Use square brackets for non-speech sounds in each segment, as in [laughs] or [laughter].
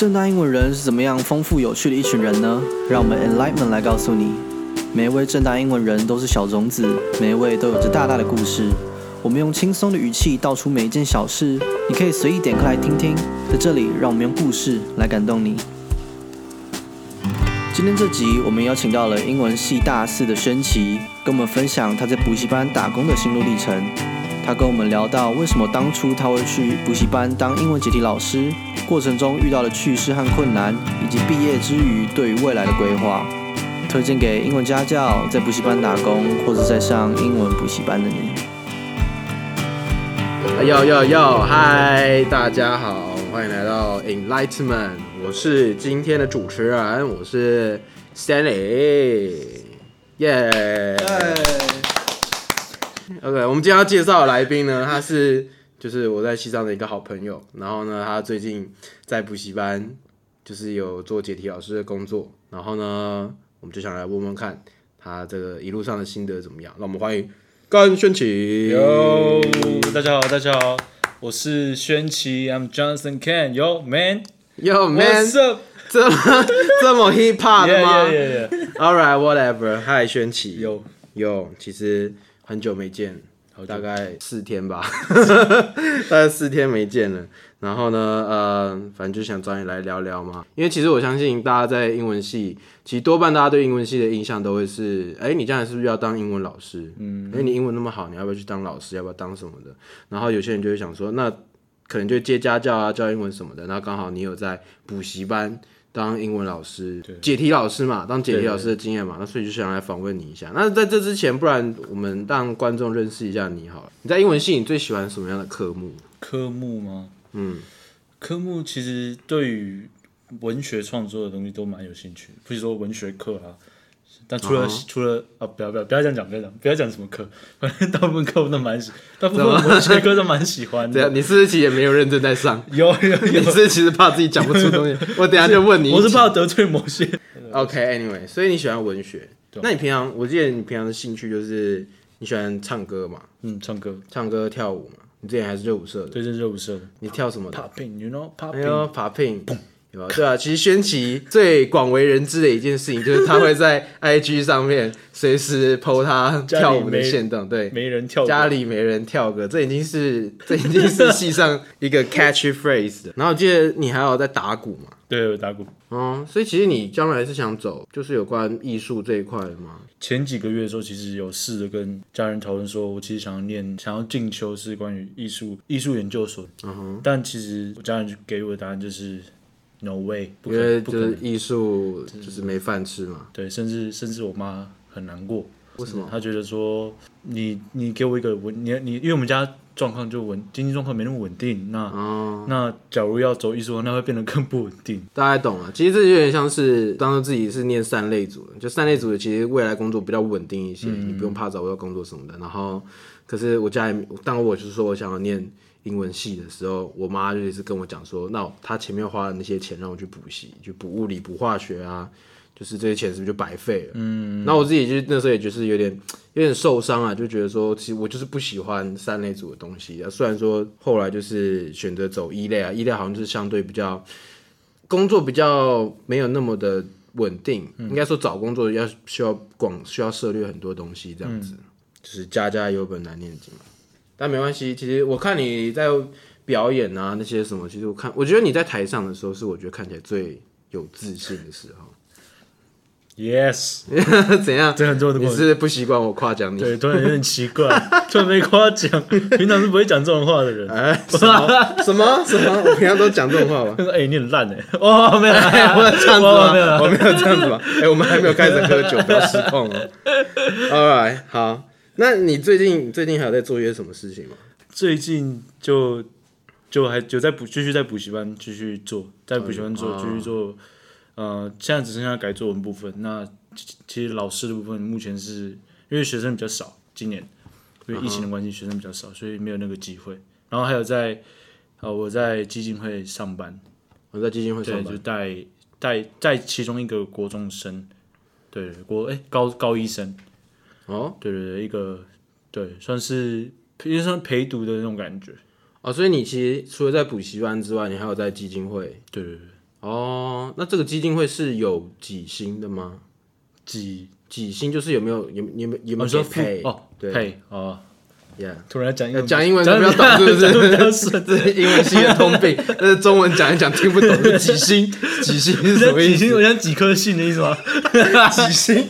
正大英文人是怎么样丰富有趣的一群人呢？让我们 Enlightenment 来告诉你。每一位正大英文人都是小种子，每一位都有着大大的故事。我们用轻松的语气道出每一件小事，你可以随意点开来听听。在这里，让我们用故事来感动你。今天这集，我们邀请到了英文系大四的轩琪，跟我们分享他在补习班打工的心路历程。他跟我们聊到为什么当初他会去补习班当英文解题老师，过程中遇到的趣事和困难，以及毕业之余对于未来的规划。推荐给英文家教、在补习班打工或者在上英文补习班的你。哟哟哟，嗨，大家好，欢迎来到 Enlightenment，我是今天的主持人，我是 Stanley，耶、[laughs] OK，我们今天要介绍的来宾呢，他是就是我在西藏的一个好朋友，然后呢，他最近在补习班就是有做解题老师的工作，然后呢，我们就想来问问看他这个一路上的心得怎么样，让我们欢迎甘轩奇。哟，大家好，大家好，我是宣奇，I'm Johnson Ken。Yo man，Yo man，What's up？这么这么 hip hop 的吗 yeah yeah yeah。？All right, whatever. Hi，轩奇。有有，其实很久没见，大概四天吧，[laughs] 大概四天没见了。然后呢，呃，反正就想找你来聊聊嘛。因为其实我相信大家在英文系，其实多半大家对英文系的印象都会是，哎，你将来是不是要当英文老师？嗯，哎，你英文那么好，你要不要去当老师？要不要当什么的？然后有些人就会想说，那可能就接家教啊，教英文什么的。那刚好你有在补习班当英文老师、解题老师嘛，当解题老师的经验嘛，那所以就想来访问你一下。那在这之前，不然我们让观众认识一下你好了。你在英文系，你最喜欢什么样的科目？科目吗？嗯，科目其实对于文学创作的东西都蛮有兴趣的，比如说文学课啊。但除了、除了啊，不要不要不要这样讲，不要讲不要讲什么课，反正大部分课我都蛮喜，大部分文学课都蛮喜欢的对啊，你是不是其实也没有认真在上？[laughs] 有 [laughs] 有有，你是不是其实怕自己讲不出东西？[laughs] 我等下就问你。我是怕得罪某些。OK，Anyway，、所以你喜欢文学？那你平常我记得你平常的兴趣就是你喜欢唱歌嘛？嗯，唱歌，唱歌跳舞嘛？你之前还是热舞社的，对，这是热舞社的你跳什么的？popping，you know 哎 popping。呦，popping，对啊，其实轩奇最广为人知的一件事情，就是他会在 IG 上面随时 PO 他跳舞的没线动，对，没人跳过家里没人跳歌，这已经是这已经是系上一个 catchy phrase 的。[laughs] 然后我记得你还有在打鼓嘛，对，我打鼓。哦，所以其实你将来是想走就是有关艺术这一块的吗？前几个月的时候，其实有试着跟家人讨论，说我其实想要念，想要进修是关于艺术艺术研究所。嗯哼，但其实我家人就给我的答案就是 no way，不可因为。就是艺术就是没饭吃嘛。对，甚至甚至我妈很难过。为什么？她觉得说你你给我一个稳，你你因为我们家状况就稳，经济状况没那么稳定，那、哦，那假如要走艺术，那会变得更不稳定。大家懂了。其实这有点像是当做自己是念三类组的，就三类组的，其实未来工作比较稳定一些，你不用怕找不到工作什么的。然后，可是我家里，但我就是说我想要念英文系的时候，我妈就也是跟我讲说，那她前面花的那些钱让我去补习，就补物理、补化学啊。就是这些钱是不是就白费了？嗯，那我自己就那时候也就是有点有点受伤啊，就觉得说，其实我就是不喜欢三类组的东西啊。虽然说后来就是选择走一类啊，一类好像就是相对比较工作比较没有那么的稳定，应该说找工作要需要广需要涉猎很多东西，这样子，就是家家有本难念的经嘛。但没关系，其实我看你在表演啊那些什么，其实我看我觉得你在台上的时候是我觉得看起来最有自信的时候。Yes，[laughs] 怎样？这很多人都你是不习惯我夸奖你？对，突然有点奇怪，[laughs] 突然被夸奖，平常是不会讲这种话的人。哎，[laughs] 什么什么什么？我平常都讲这种话吧？他说：“哎、你很烂哎！”哦，没有，哎，我有这样子吗？我没有我没有这样子吧？哎，我们还没有开始喝酒，不要失控哦。All right，好。那你最近最近还有在做一些什么事情吗？最近就就还就在补，继续在补习班继续做，在补习班做继续做。呃，现在只剩下改作文部分。那其其实老师的部分，目前是因为学生比较少，今年因为疫情的关系，学生比较少，所以没有那个机会。然后还有在呃，我在基金会上班，我在基金会对，上班。就带带带其中一个国中生，对国哎、高高一生，哦对对对，一个对算是有点像陪读的那种感觉，哦，所以你其实除了在补习班之外，你还有在基金会。对对对，哦，那这个基金会是有几星的吗？几几星就是有没有有有没有有没有给配？哦对配哦，，Yeah，突然讲英文讲英文讲比较懂 [laughs] 是不是。[laughs] 这是英文系的通病，[laughs] 但是中文讲一讲听不懂，就几星几星是什么意思？几星？我想几颗星的意思吗？几星？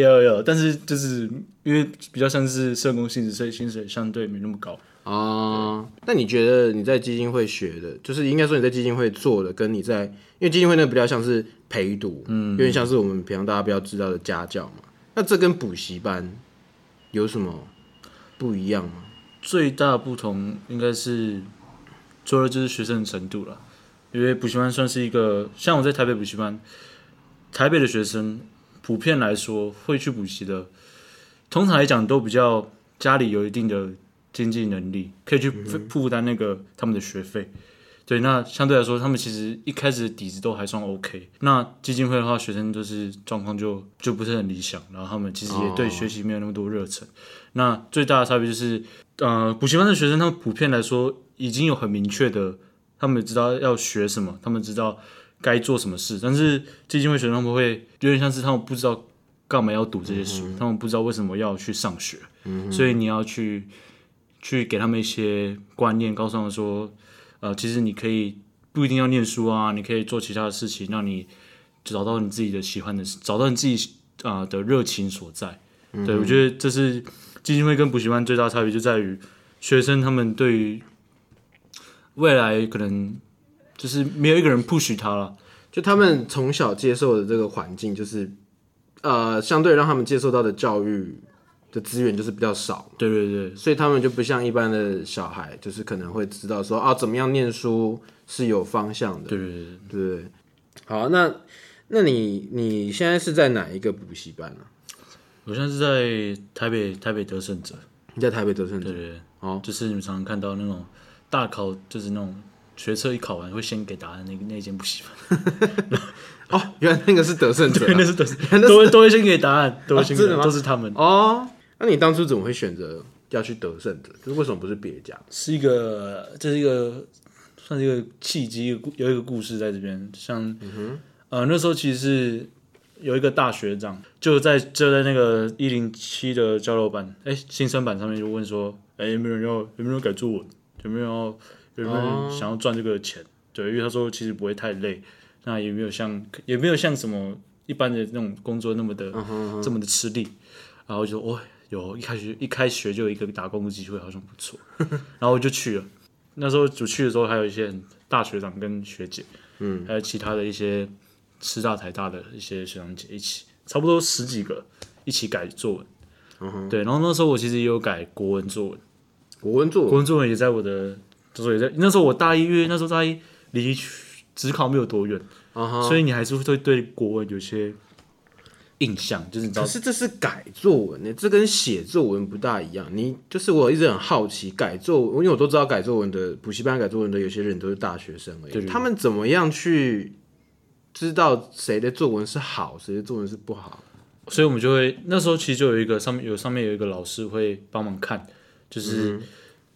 有有有，但是就是因为比较像是社工性质，所以薪水相对没那么高。啊，那你觉得你在基金会学的，就是应该说你在基金会做的，跟你在因为基金会那比较像是陪读，嗯，有点像是我们平常大家比较知道的家教嘛。那这跟补习班有什么不一样吗？最大不同应该是除了就是学生的程度了，因为补习班算是一个像我在台北补习班，台北的学生普遍来说会去补习的，通常来讲都比较家里有一定的经济能力，可以去负负担那个他们的学费。对，那相对来说，他们其实一开始底子都还算 OK。那基金会的话，学生就是状况就就不是很理想，然后他们其实也对学习没有那么多热忱。那最大的差别就是，呃，补习班的学生，他们普遍来说已经有很明确的，他们知道要学什么，他们知道该做什么事。但是基金会学生他们会有点像是他们不知道干嘛要读这些书，他们不知道为什么要去上学，所以你要去去给他们一些观念，告诉他们说，呃，其实你可以不一定要念书啊，你可以做其他的事情，让你找到你自己的喜欢的事，找到你自己啊、呃的热情所在。对我觉得这是基金会跟补习班最大差别，就在于学生他们对于未来可能就是没有一个人 push 他了。就他们从小接受的这个环境，就是呃，相对让他们接受到的教育的资源就是比较少，对对对，所以他们就不像一般的小孩，就是可能会知道说啊，怎么样念书是有方向的，对对对，对。对？好，那那你你现在是在哪一个补习班呢、我现在是在台北台北得胜者，你在台北德胜对对对，哦，就是你们常常看到那种大考，就是那种学测一考完会先给答案那个那间补习班，[laughs] 哦，原来那个是德胜者、[laughs] 那啊、是德胜，都会都会先给答案，都会先给答案，都是他们。哦。那你当初怎么会选择要去德胜的？就是为什么不是别家？是一个，这是一个算是一个契机，有一个故事在这边。像，呃，那时候其实是有一个大学长，就在就在那个一零七的交流版，哎、新生版上面就问说，哎、有没有人要有没有人改作文？有没有要有没有人想要赚这个钱？对，因为他说其实不会太累，那也没有像也没有像什么一般的那种工作那么的、这么的吃力。然后就哦，有一开学一开学就有一个打工的机会，好像不错，[laughs] 然后我就去了。那时候就去的时候，还有一些大学长跟学姐，嗯，还有其他的一些师大、台大的一些学长姐一起，差不多十几个一起改作文。对，然后那时候我其实也有改国文作文，国文作文国文作文也在我的，那时候也在那时候我大一，因为那时候大一离职考没有多远，所以你还是会对国文有些印象，就是你知道可是这是改作文呢，这跟写作文不大一样。你就是我一直很好奇，改作文，因为我都知道改作文的补习班改作文的有些人都是大学生而已，他们怎么样去知道谁的作文是好，谁的作文是不好？所以我们就会那时候其实就有一个上面有上面有一个老师会帮忙看，就是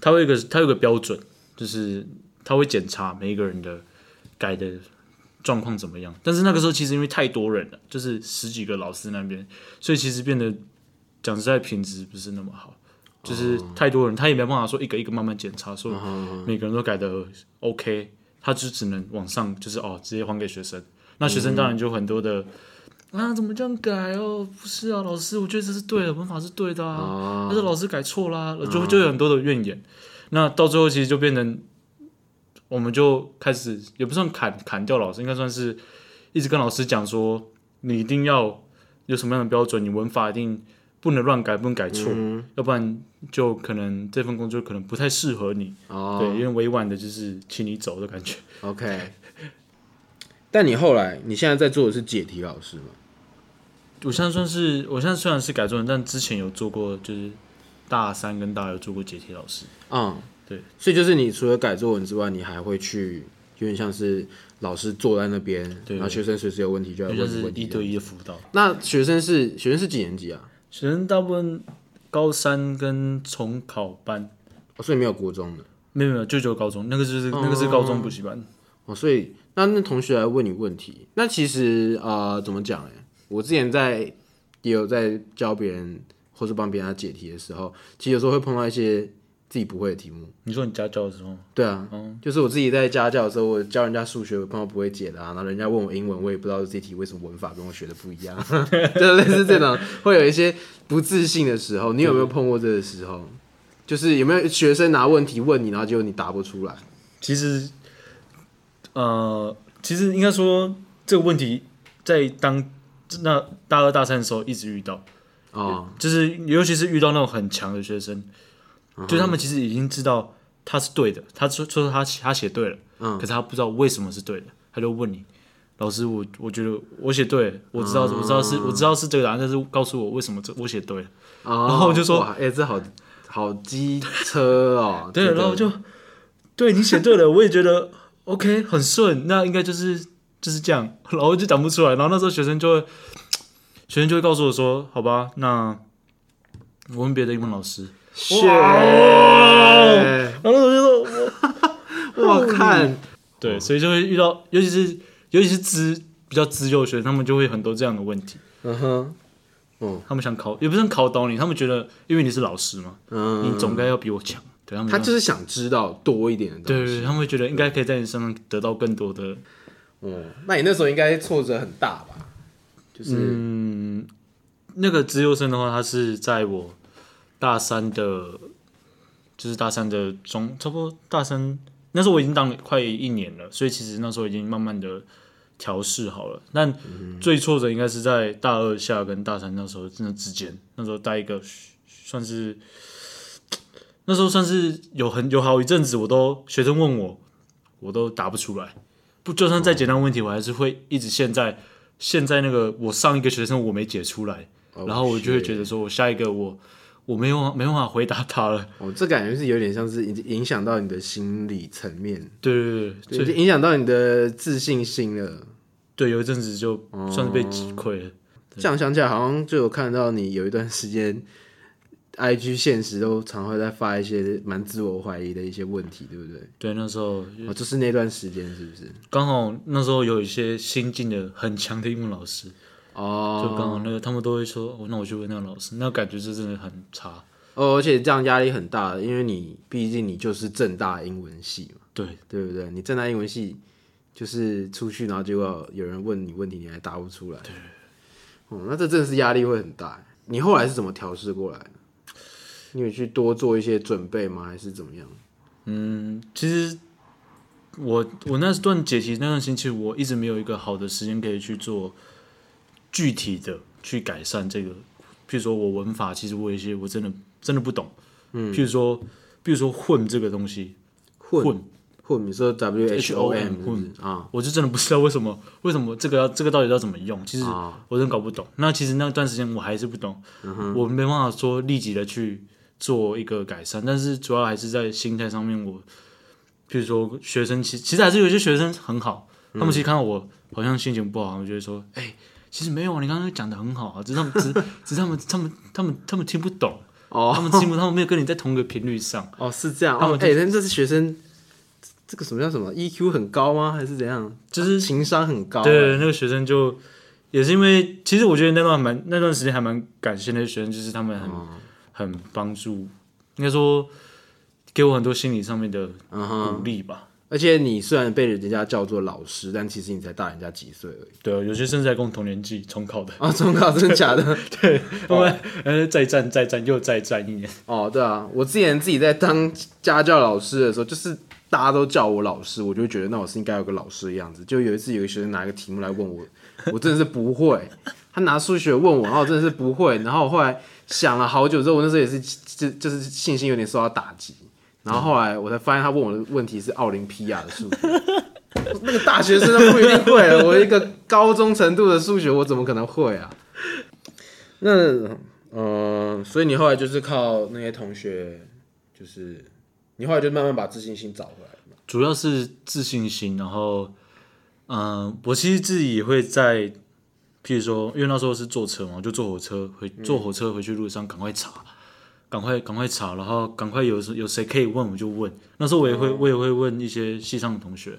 他会有一个他有一个标准，就是他会检查每一个人的改的状况怎么样。但是那个时候其实因为太多人了，就是十几个老师那边，所以其实变得讲实在品质不是那么好，就是太多人，他也没办法说一个一个慢慢检查，说每个人都改的 OK，他就只能往上就是哦直接还给学生，那学生当然就很多的。啊，怎么这样改哦？不是啊，老师，我觉得这是对的，文法是对的啊，但是老师改错啦，就就有很多的怨言。那到最后其实就变成，我们就开始也不算砍砍掉老师，应该算是一直跟老师讲说，你一定要有什么样的标准，你文法一定不能乱改，不能改错，要不然就可能这份工作可能不太适合你。哦，对，因为委婉的就是请你走的感觉。OK。但你后来，你现在在做的是解题老师吗？我现在算是，我现在虽然是改作文，但之前有做过，就是大三跟大二有做过解题老师。嗯，对，所以就是你除了改作文之外，你还会去，有点像是老师坐在那边，然后学生随时有问题就要问你问题。一对一的辅导。那学生是学生是几年级啊？学生大部分高三跟重考班，哦，所以没有国中的。没有没有，就只有高中，那个就是、那个是高中补习班。哦，所以那那同学来问你问题，那其实呃怎么讲哎，我之前在也有在教别人或是帮别人解题的时候，其实有时候会碰到一些自己不会的题目。你说你家教的时候，对啊，就是我自己在家教的时候，我教人家数学，我碰到不会解的啊，然后人家问我英文，我也不知道这题为什么文法跟我学的不一样，[laughs] 就类似这种，会有一些不自信的时候。你有没有碰过这个时候？就是有没有学生拿问题问你，然后结果你答不出来？其实，呃，其实应该说这个问题在当那大二大三的时候一直遇到，哦，就是尤其是遇到那种很强的学生，就他们其实已经知道他是对的，他说说他他写对了，嗯可是他不知道为什么是对的，他就问你。老师，我我觉得我写对了，我知道、我知道是我知道是这个答案，但是告诉我为什么这我写对了。然后我就说哎、这好好机车哦。[laughs] 对，然后我就对你写对了，我也觉得 OK 很顺，那应该就是就是这样，然后就讲不出来，然后那时候学生就会学生就会告诉我说，好吧，那我问别的英文老师，哇，然后那时候就说我看。对，所以就会遇到，尤其是尤其是资比较资优的学生，他们就会很多这样的问题，嗯哼，他们想考也不是考倒你，他们觉得因为你是老师嘛，嗯，你总该要比我强，对他们就他就是想知道多一点的东西。对对对，他们会觉得应该可以在你身上得到更多的。哦，那你那时候应该挫折很大吧？嗯，那个资优生的话，他是在我大三的，就是大三的中，差不多大三那时候我已经当了快一年了，所以其实那时候已经慢慢的调试好了。但最挫折应该是在大二下跟大三那时候真的之间，那时候带一个算是那时候算是有很有好一阵子，我都学生问我，我都答不出来。不，就算再简单问题，我还是会一直陷在现在那个我上一个学生我没解出来，哦然后我就会觉得说我下一个我我没有没办法回答他了。哦，这感觉是有点像是影影响到你的心理层面，对对对对，对，就影响到你的自信心了。对，有一阵子就算是被击溃了。这样想起来，好像就有看到你有一段时间，IG 现实都常会在发一些蛮自我怀疑的一些问题，对不对？对，那时候哦，就是那段时间是不是？刚好那时候有一些新进的很强的英文老师，哦，就刚好那个他们都会说，哦，那我去问那个老师，那感觉是真的很差。哦，而且这样压力很大，因为你毕竟你就是正大英文系嘛，对，对不对？你正大英文系就是出去，然后就要有人问你问题，你还答不出来，对，哦，那这真的是压力会很大。你后来是怎么调试过来的？你有去多做一些准备吗？还是怎么样？嗯其实我我那段解题那段星期，我一直没有一个好的时间可以去做具体的去改善这个。譬如说我文法，其实我有一些我真的真的不懂。嗯，譬如说，譬如说混这个东西，混混混，你说 W H O M 混啊？我就真的不知道为什么为什么这个要这个到底要怎么用，其实啊我真的搞不懂。那其实那段时间我还是不懂，我没办法说立即的去做一个改善，但是主要还是在心态上面我，譬如说学生其其实还是有些学生很好，他们其实看到我好像心情不好，他们就会说，哎、其实没有啊，你刚刚讲的很好啊，只是他们只 [laughs] 只是他们他们他们他们听不懂，哦他们听不，他们没有跟你在同个频率上。哦，是这样。哦，他们就哎，那这是学生，这个什么叫什么 EQ 很高吗？还是怎样？就是情商很高。对，那个学生就也是因为，其实我觉得那段蛮那段时间还蛮感谢那些学生，就是他们很、很帮助，应该说给我很多心理上面的。鼓励吧。而且你虽然被人家叫做老师，但其实你才大人家几岁而已。对，有些甚至还跟我同年纪重考的，啊，重考真的假的？[laughs] 他们呃再战再战又再战一年。[laughs] 哦，对啊，我之前自己在当家教老师的时候，就是大家都叫我老师，我就会觉得那我是应该有个老师的样子。就有一次有个学生拿一个题目来问我，我真的是不会。他拿数学问我，然后我真的是不会。然后我后来想了好久之后，我那时候也是就就是信心有点受到打击。然后后来我才发现他问我的问题是奥林匹亚的数学，[laughs] 那个大学生都不一定会了。我一个高中程度的数学，我怎么可能会啊？那呃，所以你后来就是靠那些同学，就是你后来就慢慢把自信心找回来了嘛。主要是自信心，然后，嗯、我其实自己也会在，譬如说，因为那时候是坐车嘛，我就坐火车回坐火车回去路上赶快查，赶快赶快查，然后赶快有有谁可以问我就问。那时候我也会、我也会问一些系上的同学，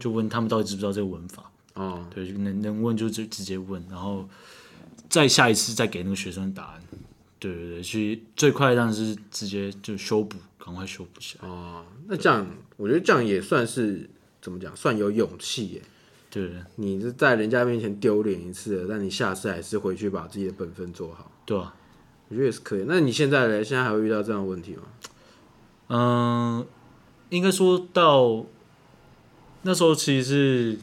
就问他们到底知不知道这个文法。哦，对，能能问就直直接问，然后再下一次再给那个学生答案。对对对，去最快当然是直接就修补，赶快修补起来。哦，那这样我觉得这样也算是怎么讲，算有勇气耶。对对你是在人家面前丢脸一次了，但你下次还是回去把自己的本分做好，对啊，我觉得也是可以。那你现在嘞，现在还会遇到这样的问题吗？嗯，应该说到那时候其实是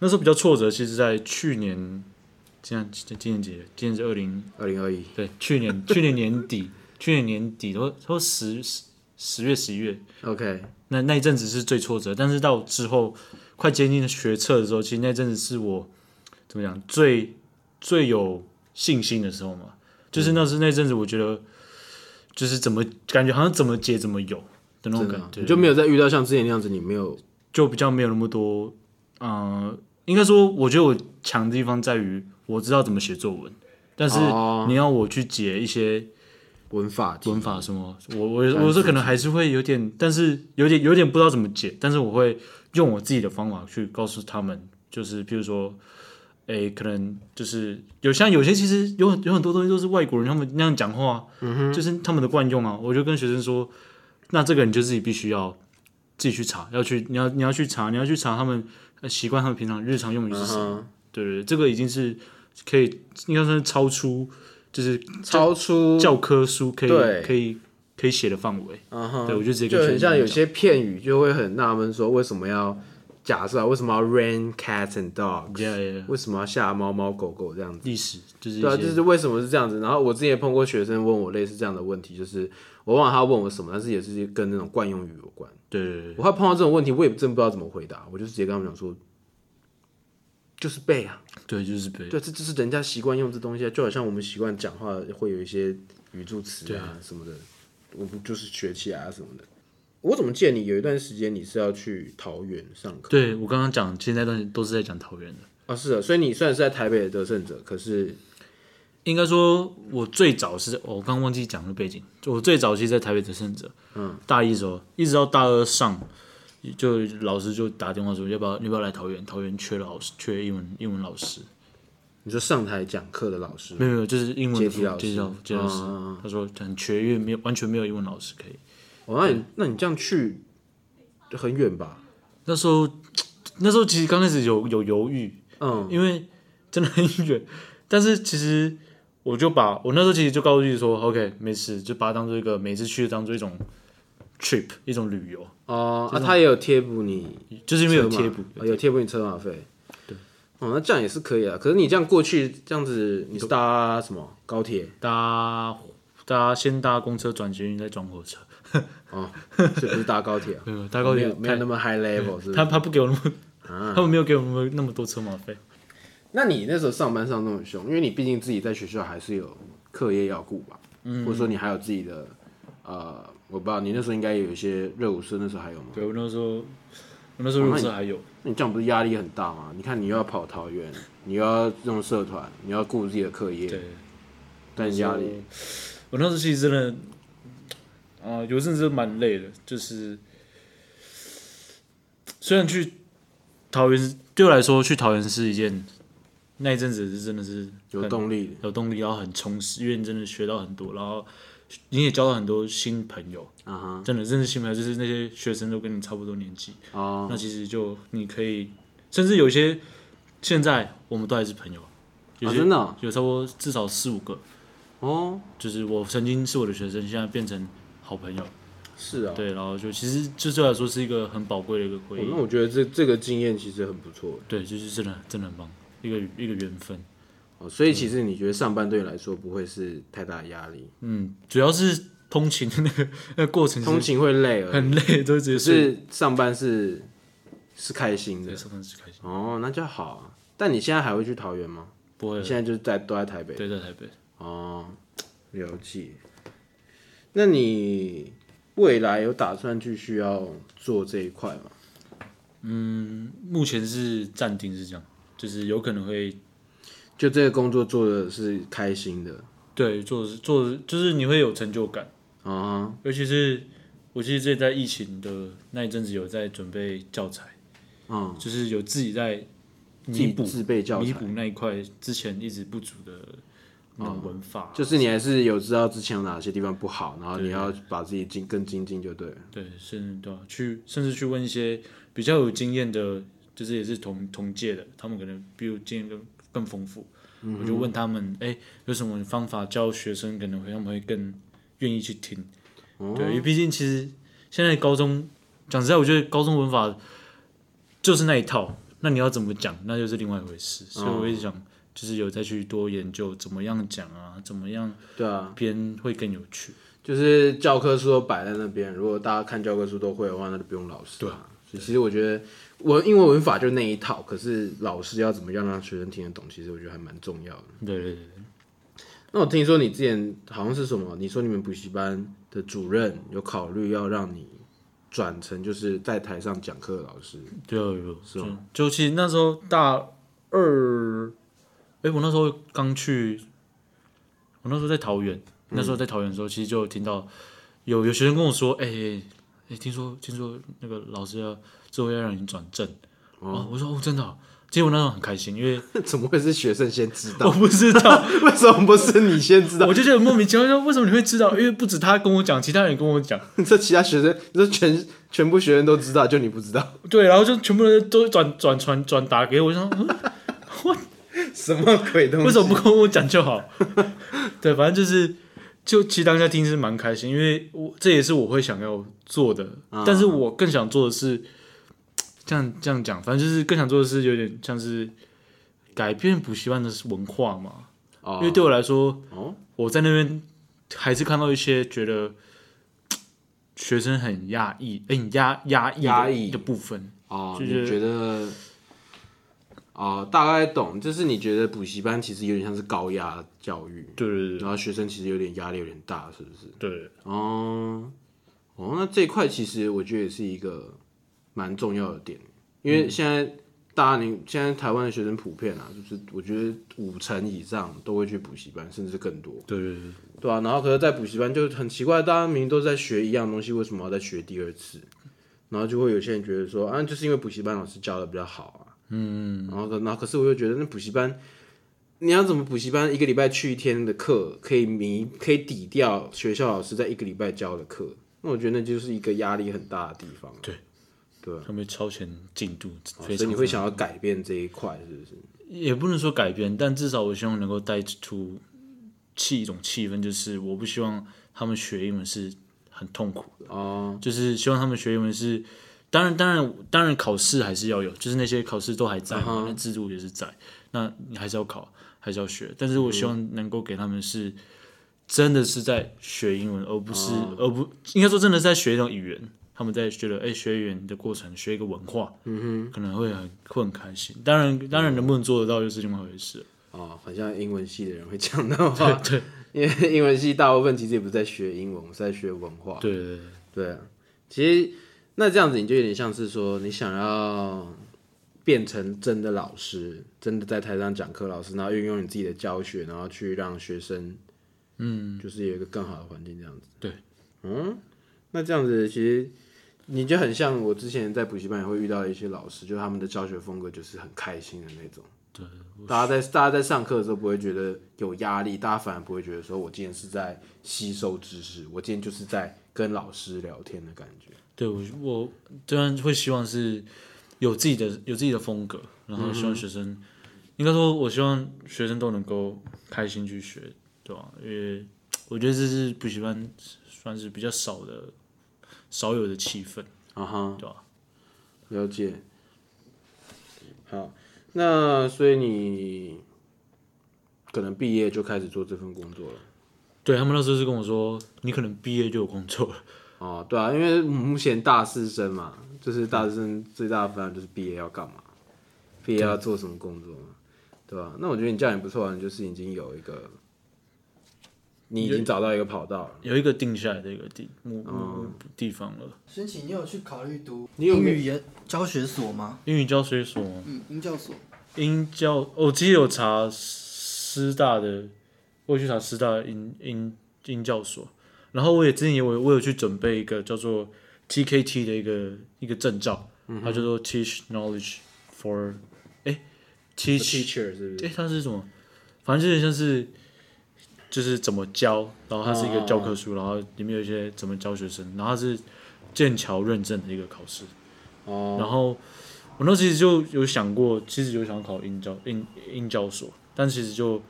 那时候比较挫折，其实在去年，今年今今年几？今年是二零二零二一，对，去年去年年底，去年年底，都都十十十月十一月，OK，那那一阵子是最挫折，但是到之后快接近学测的时候，其实那阵子是我怎么讲最最有信心的时候嘛，就是那是那阵子我觉得就是怎么感觉好像怎么解怎么有的那种感觉，你就没有再遇到像之前那样子，你没有。就比较没有那么多，嗯、应该说我觉得我强的地方在于我知道怎么写作文，但是哦。你要我去解一些文法文法什么，我我我说可能还是会有点，但是有点有点不知道怎么解，但是我会用我自己的方法去告诉他们，就是譬如说，诶，可能就是有像有些其实有很有很多东西都是外国人他们那样讲话，嗯就是他们的惯用啊，我就跟学生说，那这个你就自己必须要自己去查，要去你要你要去查，你要去查他们呃习惯他们平常日常用语是什么，嗯对对对，这个已经是可以应该算是超出就是超出教科书可以可以可以写的范围。嗯哼，对我就直接就很像有些片语就会很纳闷，说为什么要假设啊？为什么要 rain cats and yeah, 为什么要下猫猫狗狗这样子？历史就是对啊，就是为什么是这样子？然后我之前也碰过学生问我类似这样的问题，就是我忘了他问我什么，但是也是跟那种惯用语有关。对对对我还碰到这种问题，我也真不知道怎么回答，我就直接跟他们讲说，就是背啊，对，就是背。对，这就是人家习惯用这东西啊，就好像我们习惯讲话会有一些语助词啊什么的，我们就是学起来啊什么的。我怎么记得你有一段时间你是要去桃园上课对我刚刚讲，现在段都是在讲桃园的。啊？是啊，所以你虽然是在台北的得胜者，可是应该说，我最早是、哦我刚忘记讲的背景，就我最早期在台北得胜者，嗯，大一的时候，一直到大二上，就老师就打电话说，要不要要不要来桃园？桃园缺老师，缺英文英文老师。你说上台讲课的老师没有没有，就是英文的阶梯老师阶梯老师他说很缺，因为没有完全没有英文老师可以。哦，那你那你这样去很远吧？那时候那时候其实刚开始有有犹豫，嗯，因为真的很远，但是其实我就把我那时候其实就告诉自己说，OK，没事，就把它当做一个每次去当做一种 trip，一种旅游，哦，啊，他也有贴补你就是因为有贴补，哦有贴补你车马费。对，哦，那这样也是可以啊。可是你这样过去这样子，你是搭什么高铁？搭搭先搭公车转捷运再转火车，哦，这不是搭高铁啊？[laughs] 没有搭高铁没有没有那么 high level 是不是？他他不给我那么，啊他们没有给我那么那么多车马费，那你那时候上班上那么凶，因为你毕竟自己在学校还是有课业要顾吧，嗯或者说你还有自己的呃，我不知道你那时候应该有一些热舞社，那时候还有吗？对我那时候我那时候入社还有，那你这样不是压力很大吗？你看你又要跑桃园，你又要用社团，你要顾自己的课业，对。但压力。我那时候其实真的，啊、有阵子蛮累的，就是虽然去桃园对我来说，去桃园是一件那一阵子是真的是有动力的，有动力，然后很充实，因为你真的学到很多，然后你也交到很多新朋友，啊哈，真的认识新朋友，就是那些学生都跟你差不多年纪，哦，那其实就你可以，甚至有些现在我们都还是朋友，有真的哦有差不多至少四五个，哦，就是我曾经是我的学生，现在变成好朋友。是啊，对，然后就其实这对我来说是一个很宝贵的一个回忆。哦那我觉得这这个经验其实很不错。对，就是真的真的很棒，一个一个缘分。哦，所以其实你觉得上班对你来说不会是太大的压力，嗯，主要是通勤的那个那个过程通勤会累，很累，都直接。是上班是是开心的，上班是开心，哦，那就好啊。但你现在还会去桃园吗？不会你现在就是在都在台北对在台北。哦，了解。那你未来有打算继续要做这一块吗？嗯目前是暂定是这样，就是有可能会就这个工作做的是开心的，对，做的做的就是你会有成就感，啊，尤其是我记得这在疫情的那一阵子有在准备教材，嗯，就是有自己在弥补自备教材。弥补，那一块之前一直不足的那种文法，就是你还是有知道之前有哪些地方不好，然后你要把自己精更精进就对了。对，甚至对、啊、去甚至去问一些比较有经验的，就是也是同同届的，他们可能比如经验更更丰富，我就问他们，哎、有什么方法教学生，可能会他们会更愿意去听。对，因为毕竟其实现在高中讲实在，我觉得高中文法就是那一套，那你要怎么讲，那就是另外一回事。所以我一直想，就是有再去多研究怎么样讲啊，怎么样对啊，编会更有趣。就是教科书都摆在那边，如果大家看教科书都会的话，那就不用老师。对啊，所以其实我觉得我英文文法就那一套，可是老师要怎么样让学生听得懂，其实我觉得还蛮重要的。对对对。那我听说你之前好像是什么？你说你们补习班的主任有考虑要让你转成就是在台上讲课的老师，对啊，有是吗？就其实那时候大二，哎、我那时候刚去，我那时候在桃园，那时候在桃园的时候，其实就有听到有有学生跟我说，哎、哎、哎听说听说那个老师要之后要让你转正，哦，我说哦，真的哦、其实我那时候很开心，因为 [laughs] 怎么会是学生先知道我？不知道，[laughs] 为什么不是你先知道？我就觉得莫名其妙，说为什么你会知道？因为不止他跟我讲，其他人也跟我讲，[laughs] 这其他学生，这全全部学生都知道，就你不知道，对，然后就全部人都转转传转达给我，我就说，我，什么鬼东西？为什么不跟我讲就好？对，反正就是，就其实当下听是蛮开心，因为我这也是我会想要做的，但是我更想做的是，这 [tsk] 样这样讲，反正就是更想做的是有点像是改变补习班的文化嘛，哦因为对我来说，哦我在那边还是看到一些觉得 [tsk] 学生很压抑，哎、很压压抑的压抑。的部分，哦，就是你觉得哦，大概懂，就是你觉得补习班其实有点像是高压教育，对对对然后学生其实有点压力有点大，是不是？对，哦，哦，那这一块其实我觉得也是一个蛮重要的点，因为现在大家你现在台湾的学生普遍啊，就是我觉得五成以上都会去补习班，甚至更多，对对对，对啊，然后可是，在补习班就很奇怪，大家明明都在学一样东西，为什么要再学第二次？然后就会有些人觉得说，啊，就是因为补习班老师教的比较好啊，嗯，然后可，然后可是我又觉得，那补习班，你要怎么补习班一个礼拜去一天的课，可以弥可以抵掉学校老师在一个礼拜教的课？那我觉得那就是一个压力很大的地方。对，对啊，他们超前进度，所以你会想要改变这一块，是不是？也不能说改变，但至少我希望能够带出气一种气氛，就是我不希望他们学英文是很痛苦的，哦，就是希望他们学英文是，当然当然当然考试还是要有，就是那些考试都还在嘛，那制度也是在，那你还是要考，还是要学，但是我希望能够给他们是真的是在学英文，而不是、而不应该说真的是在学一种语言。他们在觉得，哎、学语言的过程，学一个文化，嗯哼，可能会很会很开心。当然，当然能不能做得到，又是另外一回事。哦，好像英文系的人会讲的话，对，因为英文系大部分其实也不是在学英文，我们是在学文化。对对对，对啊，其实那这样子你就有点像是说，你想要变成真的老师，真的在台上讲课老师，然后运用你自己的教学，然后去让学生，嗯，就是有一个更好的环境这样子。对，嗯，那这样子其实你就很像我之前在补习班也会遇到的一些老师，就他们的教学风格就是很开心的那种。对，大家在大家在上课的时候不会觉得有压力，大家反而不会觉得说我今天是在吸收知识，我今天就是在跟老师聊天的感觉。对我我当然会希望是有自己的有自己的风格，然后希望学生，应该说我希望学生都能够开心去学，对吧、因为我觉得这是补习班算是比较少的少有的气氛，啊哈，对吧、了解。好，那所以你可能毕业就开始做这份工作了。对他们那时候是跟我说，你可能毕业就有工作了。哦，对啊，因为目前大四生嘛，就是大四生最大的烦恼就是毕业要干嘛，毕业要做什么工作嘛，对吧、那我觉得你这样也不错啊，你就是已经有一个，你已经找到一个跑道了。有一个定下来的一个地目目地方了。申请，你有去考虑读你有语研教学所吗？英语教学所，嗯，英教所。英教，我其实有查师大的我有去查师大英英英教所，然后我也之前也我我有去准备一个叫做 TKT 的一个一个证照，它叫做 Teach Knowledge for 哎 Teach teacher 是不是？哎它是什么？反正就有点像是就是怎么教，然后它是一个教科书，然后里面有一些怎么教学生，然后它是剑桥认证的一个考试。哦，然后我那时候就有想过，其实有想考英教英英教所，但其实就，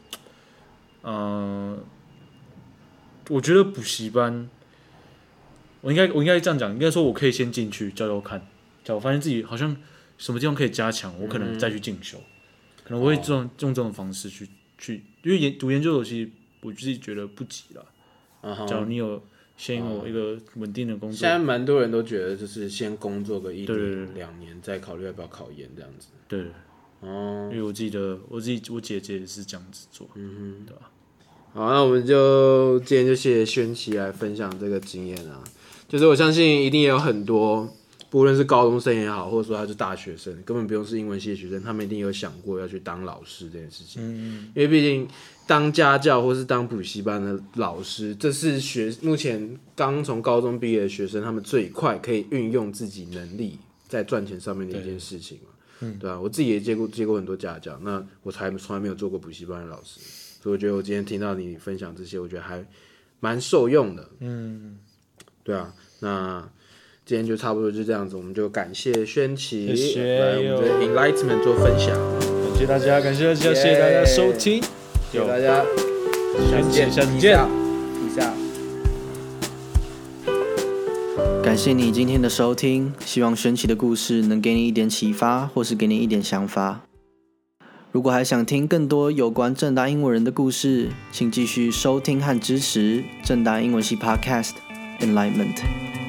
嗯、我觉得补习班，我应该我应该这样讲，应该说我可以先进去教教看，教我发现自己好像什么地方可以加强，我可能再去进修，可能我会这种、用这种方式去去，因为研读研究所其实我自己觉得不急了，假如你有先有一个稳定的工作。现，在蛮多人都觉得，就是先工作个一对对年、对。两年，再考虑要不要考研这样子。对，哦，因为我记得我自己我姐姐也是这样子做，好，那我们就今天就谢谢轩琪来分享这个经验啊。就是我相信一定也有很多，不论是高中生也好，或者说他是大学生，根本不用是英文系的学生，他们一定有想过要去当老师这件事情。嗯，因为毕竟当家教或是当补习班的老师，这是学目前刚从高中毕业的学生，他们最快可以运用自己能力在赚钱上面的一件事情嘛。嗯，对啊，我自己也接过接过很多家教，那我才从来没有做过补习班的老师，所以我觉得我今天听到你分享这些，我觉得还蛮受用的。嗯，对啊，那今天就差不多就这样子，我们就感谢轩琪谢谢来我们的 Enlightenment 做分享，感谢大家，感谢大家，谢谢大家收听，谢谢大家，下次见，下次见。Peace out。感谢你今天的收听，希望轩奇的故事能给你一点启发，或是给你一点想法。如果还想听更多有关正大英文人的故事，请继续收听和支持正大英文系 Podcast Enlightenment。